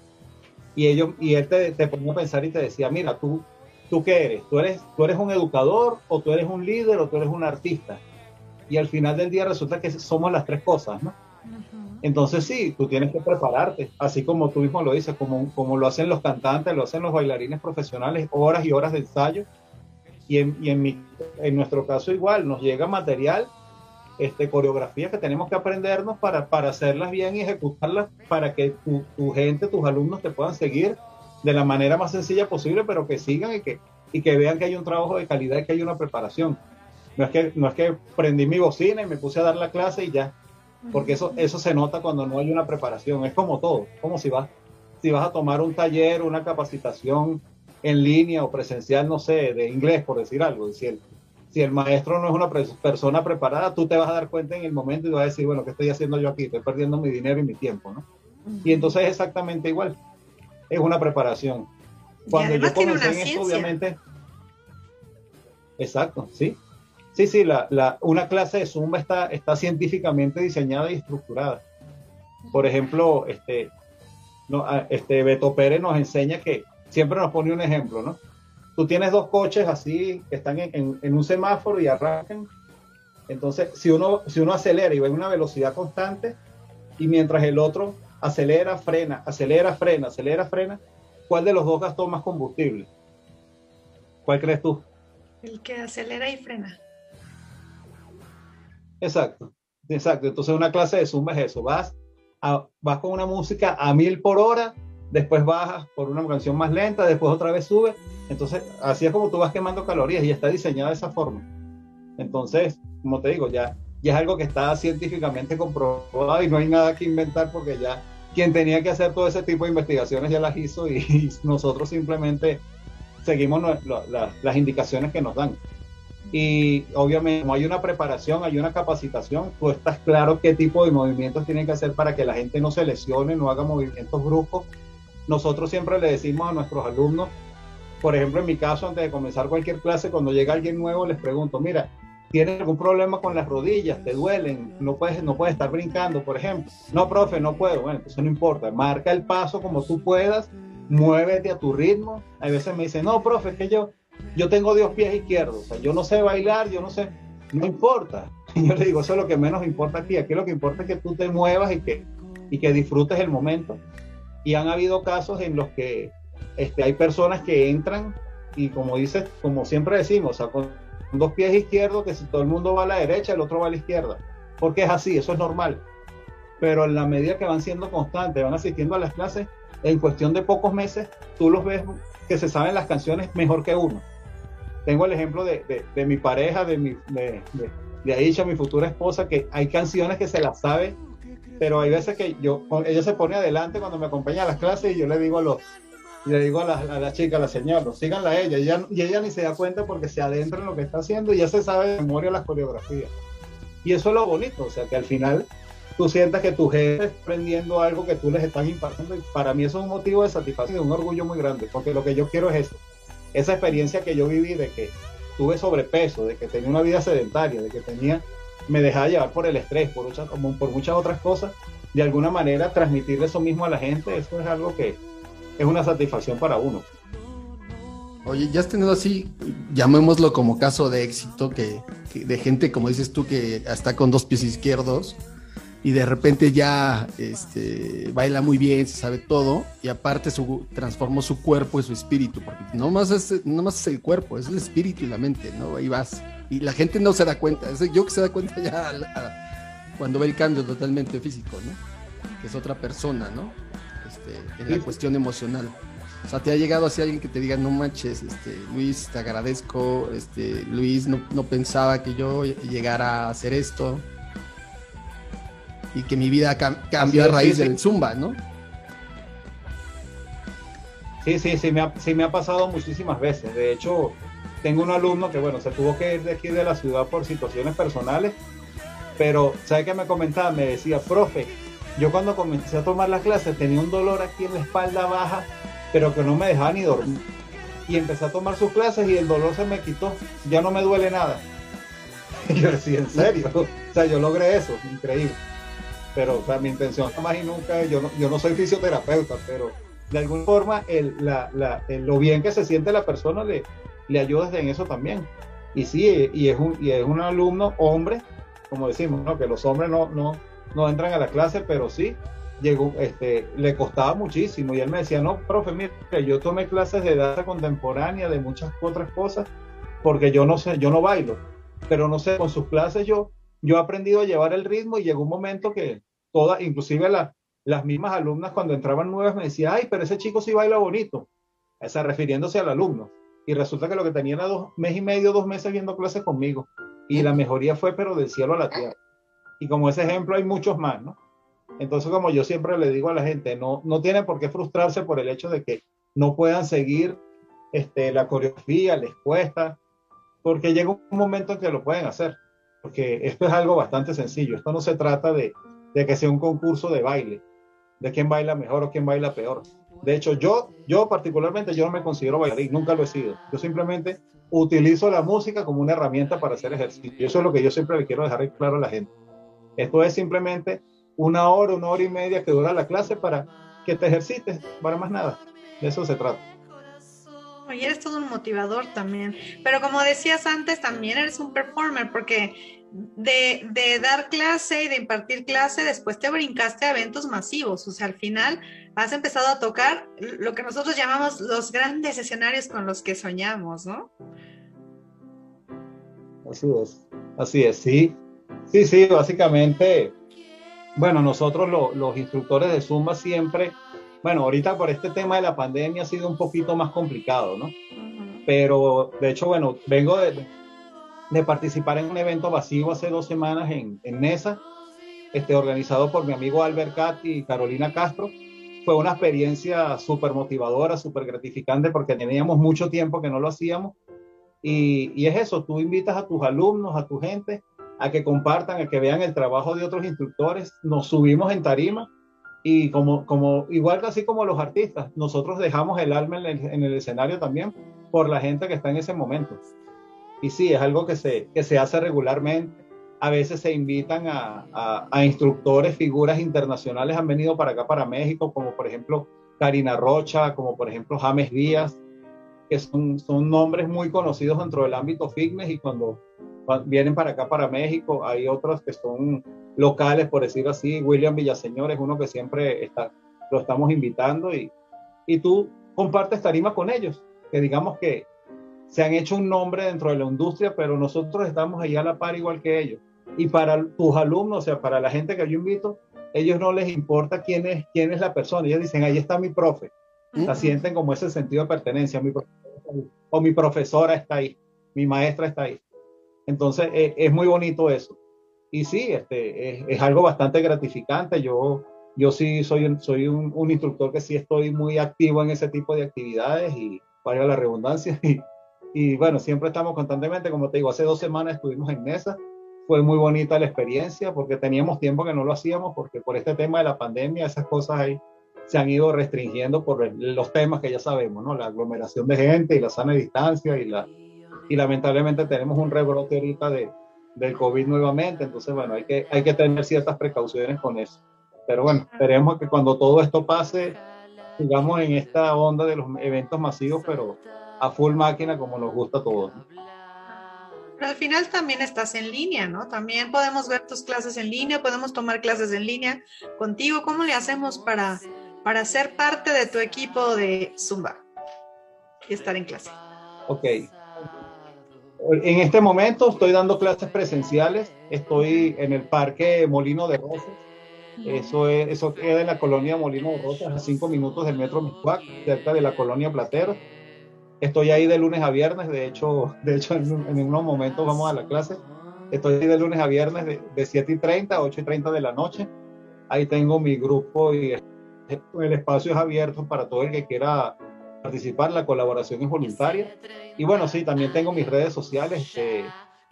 y, ellos, y él te, te, ponía a pensar y te decía, mira, tú, ¿tú qué eres? ¿Tú, eres? ¿Tú eres un educador o tú eres un líder o tú eres un artista? Y al final del día resulta que somos las tres cosas, ¿no? Entonces sí, tú tienes que prepararte, así como tú mismo lo dices, como, como lo hacen los cantantes, lo hacen los bailarines profesionales, horas y horas de ensayo y en, y en, mi, en nuestro caso igual, nos llega material, este, coreografías que tenemos que aprendernos para, para hacerlas bien y ejecutarlas para que tu, tu, gente, tus alumnos te puedan seguir de la manera más sencilla posible, pero que sigan y que, y que vean que hay un trabajo de calidad y que hay una preparación. No es que, no es que prendí mi bocina y me puse a dar la clase y ya, porque eso, eso se nota cuando no hay una preparación. Es como todo, como si vas, si vas a tomar un taller, una capacitación en línea o presencial, no sé, de inglés, por decir algo. Si el, si el maestro no es una persona preparada, tú te vas a dar cuenta en el momento y vas a decir, bueno, ¿qué estoy haciendo yo aquí? Estoy perdiendo mi dinero y mi tiempo, ¿no? Y entonces es exactamente igual. Es una preparación. Cuando yo comencé en esto, obviamente. Exacto, sí. Sí, sí, la, la, una clase de Zumba está, está científicamente diseñada y estructurada. Por ejemplo, este, no, este Beto Pérez nos enseña que siempre nos pone un ejemplo, ¿no? Tú tienes dos coches así que están en, en, un semáforo y arrancan. Entonces, si uno, si uno acelera y va en una velocidad constante, y mientras el otro acelera, frena, acelera, frena, acelera, frena, ¿cuál de los dos gastó más combustible? ¿Cuál crees tú? El que acelera y frena. Exacto, exacto. Entonces una clase de Zumba es eso. Vas, vas con una música a mil por hora, después bajas por una canción más lenta, después otra vez sube. Entonces así es como tú vas quemando calorías y está diseñada de esa forma. Entonces, como te digo, ya, ya es algo que está científicamente comprobado y no hay nada que inventar porque ya quien tenía que hacer todo ese tipo de investigaciones ya las hizo y, nosotros simplemente seguimos las indicaciones que nos dan. Y obviamente, como hay una preparación, hay una capacitación, tú estás claro qué tipo de movimientos tienen que hacer para que la gente no se lesione, no haga movimientos bruscos. Nosotros siempre le decimos a nuestros alumnos, por ejemplo, en mi caso, antes de comenzar cualquier clase, cuando llega alguien nuevo, les pregunto, mira, ¿tienes algún problema con las rodillas? ¿Te duelen? ¿No puedes, no puedes estar brincando, por ejemplo? No, profe, no puedo. Bueno, eso no importa. Marca el paso como tú puedas, muévete a tu ritmo. A veces me dicen, no, profe, es que yo yo tengo dos pies izquierdos, o sea, yo no sé bailar, yo no sé, no importa. yo le digo, eso es lo que menos importa aquí, aquí lo que importa es que tú te muevas y que, y que disfrutes el momento. Y han habido casos en los que este, hay personas que entran y como dices, como siempre decimos, o con dos pies izquierdos, que si todo el mundo va a la derecha, el otro va a la izquierda. Porque es así, eso es normal. Pero en la medida que van siendo constantes, van asistiendo a las clases, en cuestión de pocos meses, tú los ves que se saben las canciones mejor que uno. Tengo el ejemplo de, de, mi pareja, de, mi, de, de Aisha, mi futura esposa, que hay canciones que se las sabe, pero hay veces que yo, ella se pone adelante cuando me acompaña a las clases y yo le digo a los, le digo a la, a la chica, a la señora, síganla a ella, y ella, y ella ni se da cuenta porque se adentra en lo que está haciendo y ya se sabe de memoria las coreografías. Y eso es lo bonito, o sea, que al final tú sientas que tu gente está aprendiendo algo que tú les estás impartiendo. Y para mí eso es un motivo de satisfacción un orgullo muy grande, porque lo que yo quiero es eso. Esa experiencia que yo viví de que tuve sobrepeso, de que tenía una vida sedentaria, de que tenía, me dejaba llevar por el estrés, por muchas, por muchas otras cosas, de alguna manera transmitirle eso mismo a la gente, eso es algo que es una satisfacción para uno. Oye, ya has tenido así, llamémoslo como caso de éxito, que, que de gente, como dices tú, que está con dos pies izquierdos, y de repente ya este, baila muy bien, se sabe todo y aparte su, transformó su cuerpo y su espíritu, porque no más, es, no más es el cuerpo, es el espíritu y la mente, ¿no? Ahí vas. Y la gente no se da cuenta, es yo que se da cuenta ya cuando ve el cambio totalmente físico, ¿no? Que es otra persona, ¿no? Este, en la cuestión emocional. O sea, te ha llegado así alguien que te diga, no manches, este, Luis, te agradezco, este, Luis, no, no pensaba que yo llegara a hacer esto y que mi vida cambió a raíz del Zumba, ¿no? Sí, sí, sí me, ha, sí me ha pasado muchísimas veces. De hecho, tengo un alumno que, bueno, se tuvo que ir de aquí de la ciudad por situaciones personales, pero, ¿sabe qué me comentaba? Me decía, profe, yo cuando comencé a tomar las clases tenía un dolor aquí en la espalda baja, pero que no me dejaba ni dormir. Y empecé a tomar sus clases y el dolor se me quitó, ya no me duele nada. Y yo decía, ¿en serio? O sea, yo logré eso, increíble pero o sea, mi intención jamás y nunca, yo no, yo no soy fisioterapeuta, pero de alguna forma el, la, la, lo bien que se siente la persona le, le ayuda en eso también. Y sí, y es un, y es un alumno hombre, como decimos, ¿no? que los hombres no, no, no entran a la clase, pero sí, llegó, este, le costaba muchísimo. Y él me decía, no, profe, mire, yo tomé clases de danza contemporánea, de muchas otras cosas, porque yo no sé, yo no bailo, pero no sé, con sus clases yo yo he aprendido a llevar el ritmo y llegó un momento que todas, inclusive las mismas alumnas cuando entraban nuevas me decían, ay, pero ese chico sí baila bonito, esa refiriéndose al alumno. Y resulta que lo que tenía era dos meses y medio, dos meses viendo clases conmigo. Y la mejoría fue, pero del cielo a la tierra. Y como ese ejemplo hay muchos más, ¿no? Entonces, como yo siempre le digo a la gente, no, no tiene por qué frustrarse por el hecho de que no puedan seguir este, la coreografía, les cuesta, porque llega un momento en que lo pueden hacer. Porque esto es algo bastante sencillo. Esto no se trata de, de que sea un concurso de baile, de quién baila mejor o quién baila peor. De hecho, yo, yo particularmente, yo no me considero bailarín, nunca lo he sido. Yo simplemente utilizo la música como una herramienta para hacer ejercicio. Y eso es lo que yo siempre le quiero dejar claro a la gente. Esto es simplemente una hora, una hora y media que dura la clase para que te ejercites, para más nada. De eso se trata. Y eres todo un motivador también. Pero como decías antes, también eres un performer, porque de, de, dar clase y de impartir clase, después te brincaste a eventos masivos. O sea, al final has empezado a tocar lo que nosotros llamamos los grandes escenarios con los que soñamos, ¿no? Así es, así es, sí. Sí, sí, básicamente, bueno, nosotros los instructores de Zumba siempre, bueno, ahorita por este tema de la pandemia ha sido un poquito más complicado, ¿no? Pero de hecho, bueno, vengo de, de, participar en un evento vacío hace dos semanas en, en NESA, este, organizado por mi amigo Albert Cat y Carolina Castro. Fue una experiencia súper motivadora, súper gratificante porque teníamos mucho tiempo que no lo hacíamos. Y, y es eso, tú invitas a tus alumnos, a tu gente, a que compartan, a que vean el trabajo de otros instructores. Nos subimos en tarima y como, como igual así como los artistas, nosotros dejamos el alma en el, en el, escenario también por la gente que está en ese momento. Y sí, es algo que se, que se hace regularmente. A veces se invitan a, a, instructores, figuras internacionales han venido para acá, para México, como por ejemplo Karina Rocha, como por ejemplo James Díaz, que son, son nombres muy conocidos dentro del ámbito fitness y cuando vienen para acá, para México. Hay otros que son locales, por decirlo así. William Villaseñor es uno que siempre está, lo estamos invitando y, y tú compartes tarima con ellos, que digamos que se han hecho un nombre dentro de la industria, pero nosotros estamos allá a la par igual que ellos. Y para tus alumnos, o sea, para la gente que yo invito, ellos no les importa quién es, quién es la persona. Ellos dicen, ahí está mi profe. La sienten como ese sentido de pertenencia. Mi o mi profesora está ahí, mi maestra está ahí. Entonces, eh, es muy bonito eso. Y sí, este, es, es, algo bastante gratificante. Yo, yo sí soy, soy un, un, instructor que sí estoy muy activo en ese tipo de actividades y valga la redundancia. Y, y bueno, siempre estamos constantemente, como te digo, hace dos semanas estuvimos en mesa. Fue muy bonita la experiencia porque teníamos tiempo que no lo hacíamos porque por este tema de la pandemia esas cosas ahí se han ido restringiendo por los temas que ya sabemos, ¿no? La aglomeración de gente y la sana distancia y la, y lamentablemente tenemos un rebrote ahorita de, del COVID nuevamente, entonces bueno, hay que, hay que tener ciertas precauciones con eso. Pero bueno, esperemos que cuando todo esto pase, sigamos en esta onda de los eventos masivos, pero a full máquina como nos gusta a todos. Pero al final también estás en línea, ¿no? También podemos ver tus clases en línea, podemos tomar clases en línea contigo. ¿Cómo le hacemos para, para ser parte de tu equipo de Zumba y estar en clase? Ok, en este momento estoy dando clases presenciales, estoy en el Parque Molino de Rosas. Eso, es, eso queda en la colonia Molino de Rosas, a cinco minutos del metro Miscuac, cerca de la colonia Platero. Estoy ahí de lunes a viernes, de hecho, de hecho en, en unos momentos vamos a la clase. Estoy ahí de lunes a viernes de, de 7 y 30 a 8 y 30 de la noche. Ahí tengo mi grupo y el espacio es abierto para todo el que quiera participar, la colaboración es voluntaria. Y bueno, sí, también tengo mis redes sociales. Eh,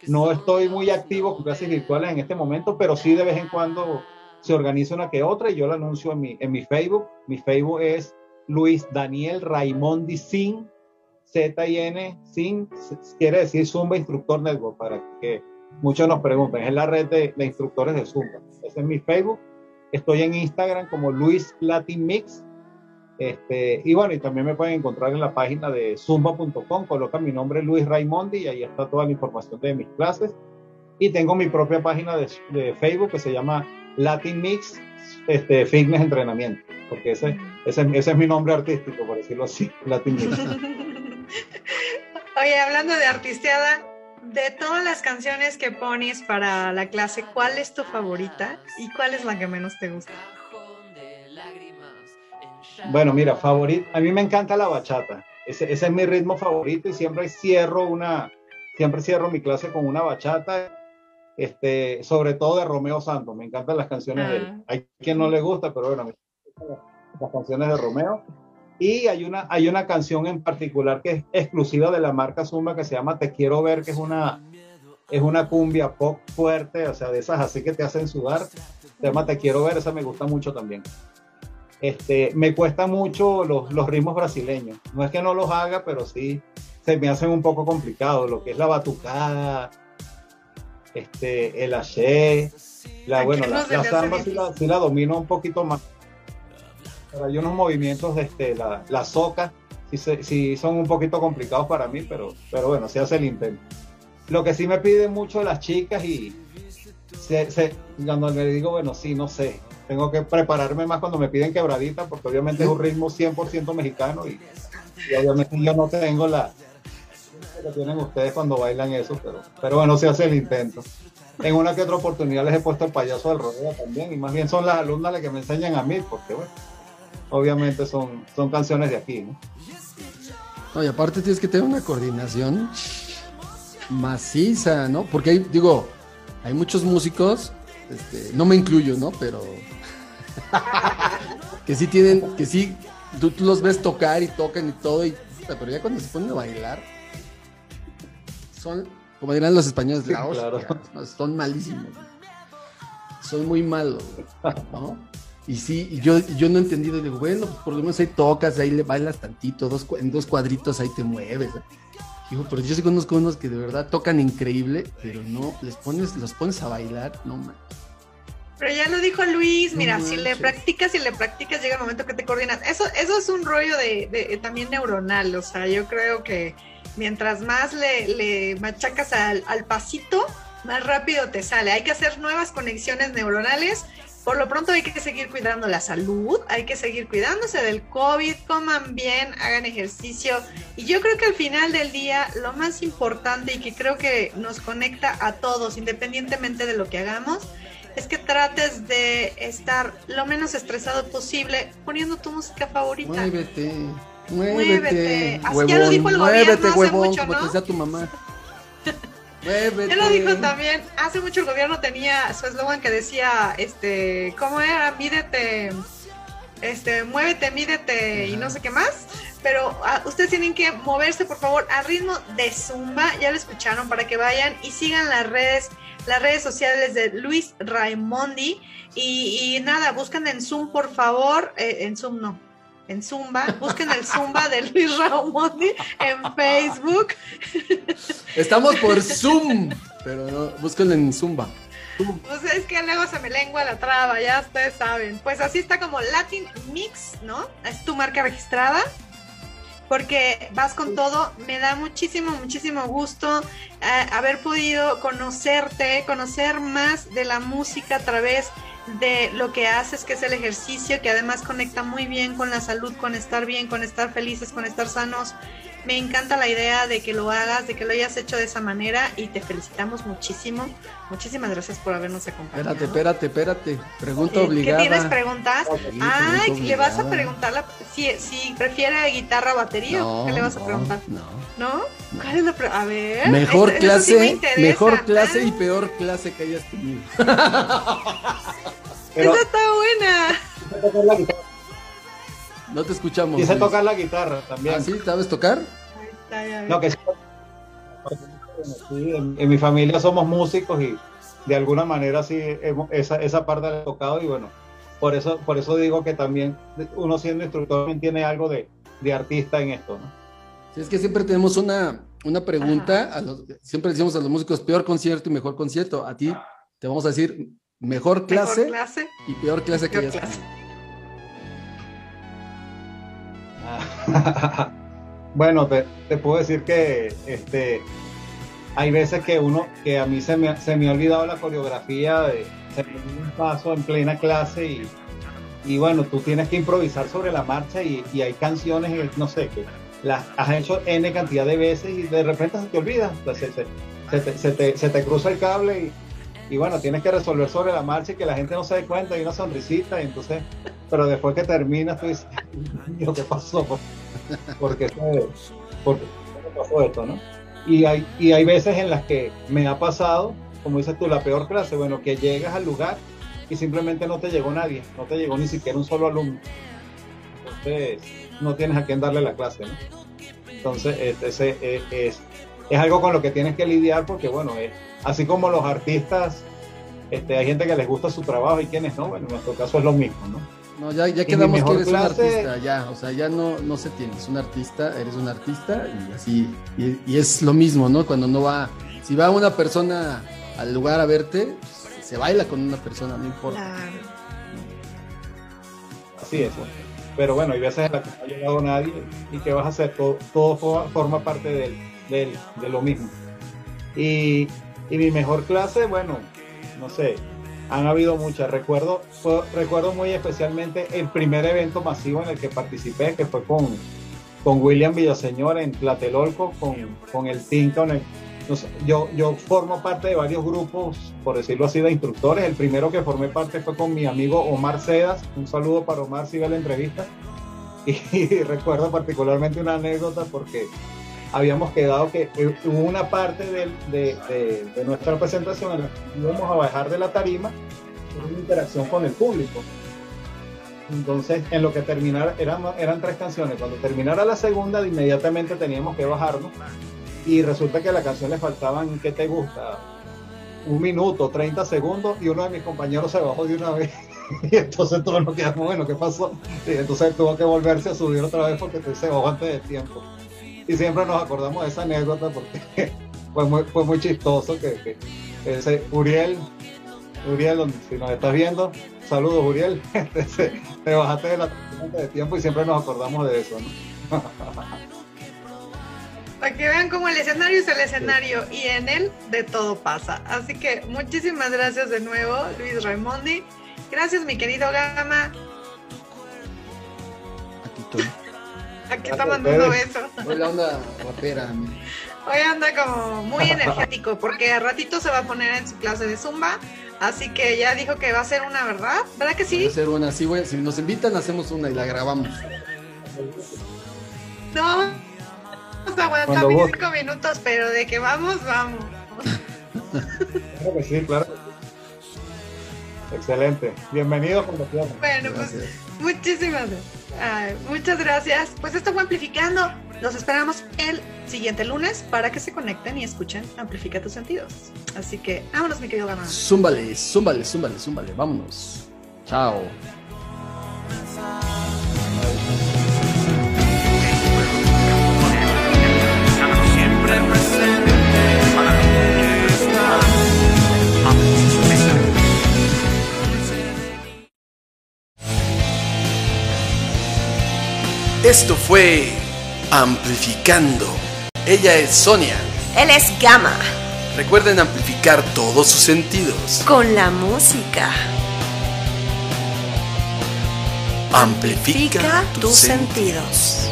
no estoy muy activo con clases virtuales en este momento, pero sí de vez en cuando se organiza una que otra y yo la anuncio en mi, en mi Facebook. Mi Facebook es Luis Daniel Raimondi Sin, Z-I-N, Sin, quiere decir Zumba Instructor Network, para que muchos nos pregunten. Es la red de, instructores de Zumba. Ese es mi Facebook. Estoy en Instagram como Luis Latin Mix este, y bueno, y también me pueden encontrar en la página de zumba.com, coloca mi nombre Luis Raimondi y ahí está toda la información de mis clases. Y tengo mi propia página de, de Facebook que se llama Latin Mix este, Fitness Entrenamiento, porque ese, ese, ese, es mi nombre artístico, por decirlo así, Latin Mix. Oye, hablando de artisteada, de todas las canciones que pones para la clase, ¿cuál es tu favorita y cuál es la que menos te gusta? Bueno, mira, favorito. A mí me encanta la bachata. ese, ese, es mi ritmo favorito y siempre cierro una, siempre cierro mi clase con una bachata, este, sobre todo de Romeo Santos. Me encantan las canciones de él. Ah. Hay quien no le gusta, pero bueno, las canciones de Romeo. Y hay una, hay una canción en particular que es exclusiva de la marca Zumba que se llama Te Quiero Ver, que es una, es una cumbia pop fuerte, o sea, de esas así que te hacen sudar. Se llama Te Quiero Ver, esa me gusta mucho también. Este, me cuesta mucho los, los ritmos brasileños. No es que no los haga, pero sí se me hacen un poco complicados. Lo que es la batucada, este, el haché, la, bueno, la, la samba sí la, sí la, domino un poquito más. Pero hay unos movimientos, de este, la, la soca, sí, son un poquito complicados para mí, pero, pero bueno, se hace el intento. Lo que sí me piden mucho las chicas y se, se, cuando me digo, bueno, sí, no sé, tengo que prepararme más cuando me piden quebradita, porque obviamente es un ritmo 100% mexicano y, obviamente yo no tengo la que tienen ustedes cuando bailan eso, pero, pero bueno, se hace el intento. En una que otra oportunidad les he puesto el payaso del rodeo también, y más bien son las alumnas las que me enseñan a mí, porque bueno, obviamente son, son canciones de aquí, ¿no? No, y aparte tienes que tener una coordinación maciza, ¿no? Porque hay, digo, hay muchos músicos, este, no me incluyo, ¿no? Pero que sí tienen, que sí, tú, los ves tocar y tocan y todo, y, pero ya cuando se ponen a bailar, son, como dirán los españoles, son malísimos. Son muy malos, ¿no? Y sí, yo, yo no he entendido, digo, bueno, pues por lo menos ahí tocas, ahí le bailas tantito, dos, en dos cuadritos ahí te mueves. Digo, pero yo sí conozco unos que de verdad tocan increíble, pero no, les pones, los pones a bailar, no man. Pero ya lo dijo Luis, mira, si le practicas y le practicas, llega el momento que te coordinas. Eso, eso es un rollo de, también neuronal, o sea, yo creo que mientras más le, le machacas al, al pasito, más rápido te sale. Hay que hacer nuevas conexiones neuronales por lo pronto hay que seguir cuidando la salud, hay que seguir cuidándose del COVID, coman bien, hagan ejercicio. Y yo creo que al final del día lo más importante y que creo que nos conecta a todos, independientemente de lo que hagamos, es que trates de estar lo menos estresado posible poniendo tu música favorita. Muévete. Muévete. Así ya lo dijo el muévete, huevón, mucho, como te decía tu mamá. Ya lo dijo también, hace mucho el gobierno tenía su eslogan que decía, este, ¿cómo era? Mídete, este, muévete, mídete y no sé qué más. Pero ah, ustedes tienen que moverse, por favor, al ritmo de Zumba, ya lo escucharon, para que vayan y sigan las redes, las redes sociales de Luis Raimondi. Y, nada, buscan en Zoom, por favor, eh, en Zoom no, en Zumba, busquen el Zumba de Luis Ramondi en Facebook. Estamos por Zoom, pero no, búsquenlo en Zumba. Pues es que luego se me lengua la traba, ya ustedes saben. Pues así está como Latin Mix, ¿no? Es tu marca registrada. Porque vas con todo, me da muchísimo, muchísimo gusto eh, haber podido conocerte, conocer más de la música a través de de lo que haces, que es el ejercicio, que además conecta muy bien con la salud, con estar bien, con estar felices, con estar sanos. Me encanta la idea de que lo hagas, de que lo hayas hecho de esa manera y te felicitamos muchísimo. Muchísimas gracias por habernos acompañado. Espérate, espérate, espérate. Pregunta obligada. ¿Qué tienes preguntas? Ay, ¿le vas a preguntar si, si prefiere guitarra o batería? ¿Qué le vas a preguntar? No. ¿No? ¿Cuál es la A ver. Mejor clase, mejor clase y peor clase que hayas tenido. Esa está buena. No te escuchamos. Dice tocar la guitarra también. ¿Ah, sí? ¿Sabes tocar? No, que sí. en, mi familia somos músicos y de alguna manera sí esa, esa parte la he tocado y bueno, por eso, por eso digo que también uno siendo instructor también tiene algo de, de artista en esto, ¿no? Sí, es que siempre tenemos una, una pregunta, a los, siempre decimos a los músicos peor concierto y mejor concierto. A ti te vamos a decir mejor clase, y peor clase que hayas bueno, te, puedo decir que este, hay veces que uno, que a mí se me, se me ha olvidado la coreografía de un paso en plena clase y, y, bueno, tú tienes que improvisar sobre la marcha y, hay canciones, no sé, que las has hecho N cantidad de veces y de repente se te olvida, se, se, te, se, te, se, te, cruza el cable y bueno, tienes que resolver sobre la marcha y que la gente no se dé cuenta y una sonrisita, y entonces, pero después que terminas, tú dices, ¿qué pasó? ¿Por qué, pasó esto, no? Y hay, y hay veces en las que me ha pasado, como dices tú, la peor clase, bueno, que llegas al lugar y simplemente no te llegó nadie, no te llegó ni siquiera un solo alumno. Entonces, no tienes a quién darle la clase, ¿no? Entonces, ese es, es, es algo con lo que tienes que lidiar porque, bueno, es, así como los artistas, este, hay gente que les gusta su trabajo y quienes no, bueno, en nuestro caso es lo mismo, ¿no? No, ya, ya quedamos que eres un artista, ya, o sea, ya no, no se tiene, es un artista, eres un artista y así, y, es lo mismo, ¿no? Cuando no va, si va una persona al lugar a verte, se baila con una persona, no importa. Así es, pero bueno, hay veces en las que no ha llegado nadie y que vas a hacer, todo, todo forma parte de, de, de lo mismo. Y, y mi mejor clase, bueno, no sé, han habido muchas. Recuerdo, recuerdo muy especialmente el primer evento masivo en el que participé, que fue con, con William Villaseñor en Tlatelolco, con, con el Tinka. yo, yo formo parte de varios grupos, por decirlo así, de instructores. El primero que formé parte fue con mi amigo Omar Sedas. Un saludo para Omar si ve la entrevista. y recuerdo particularmente una anécdota porque habíamos quedado que hubo una parte de, nuestra presentación en la que íbamos a bajar de la tarima, una interacción con el público. Entonces, en lo que terminara, eran, eran tres canciones. Cuando terminara la segunda, inmediatamente teníamos que bajarnos. Y resulta que a la canción le faltaban, ¿qué te gusta? Un minuto, 30 segundos, y uno de mis compañeros se bajó de una vez. y entonces todos nos quedamos, bueno, ¿qué pasó? Y entonces tuvo que volverse a subir otra vez porque se bajó antes de tiempo y siempre nos acordamos de esa anécdota porque fue muy, fue muy chistoso que, ese Uriel, Uriel, si nos estás viendo, saludos Uriel, te bajaste de la de tiempo y siempre nos acordamos de eso, Para que vean cómo el escenario es el escenario y en él de todo pasa. Así que muchísimas gracias de nuevo, Luis Raimondi. Gracias, mi querido Gama. Aquí estoy. Aquí está mandando eso. Hoy la onda rapera. Hoy anda como muy energético porque a ratito se va a poner en su clase de zumba. Así que ya dijo que va a ser una, ¿verdad? ¿Verdad que sí? Va a ser una, sí, Si nos invitan, hacemos una y la grabamos. No, vamos a aguantar mis cinco minutos, pero de que vamos, vamos. Claro que sí, claro. Excelente. Bienvenido cuando Bueno, pues muchísimas muchas gracias. Pues esto fue Amplificando. Los esperamos el siguiente lunes para que se conecten y escuchen Amplifica tus sentidos. Así que vámonos, mi querido Gama. Zúmbale, zúmbale, zúmbale, zúmbale. Vámonos. Chao. Esto fue Amplificando. Ella es Sonia. Él es Gama. Recuerden amplificar todos sus sentidos. Con la música. Amplifica, tus, sentidos.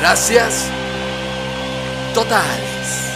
Gracias. Totales.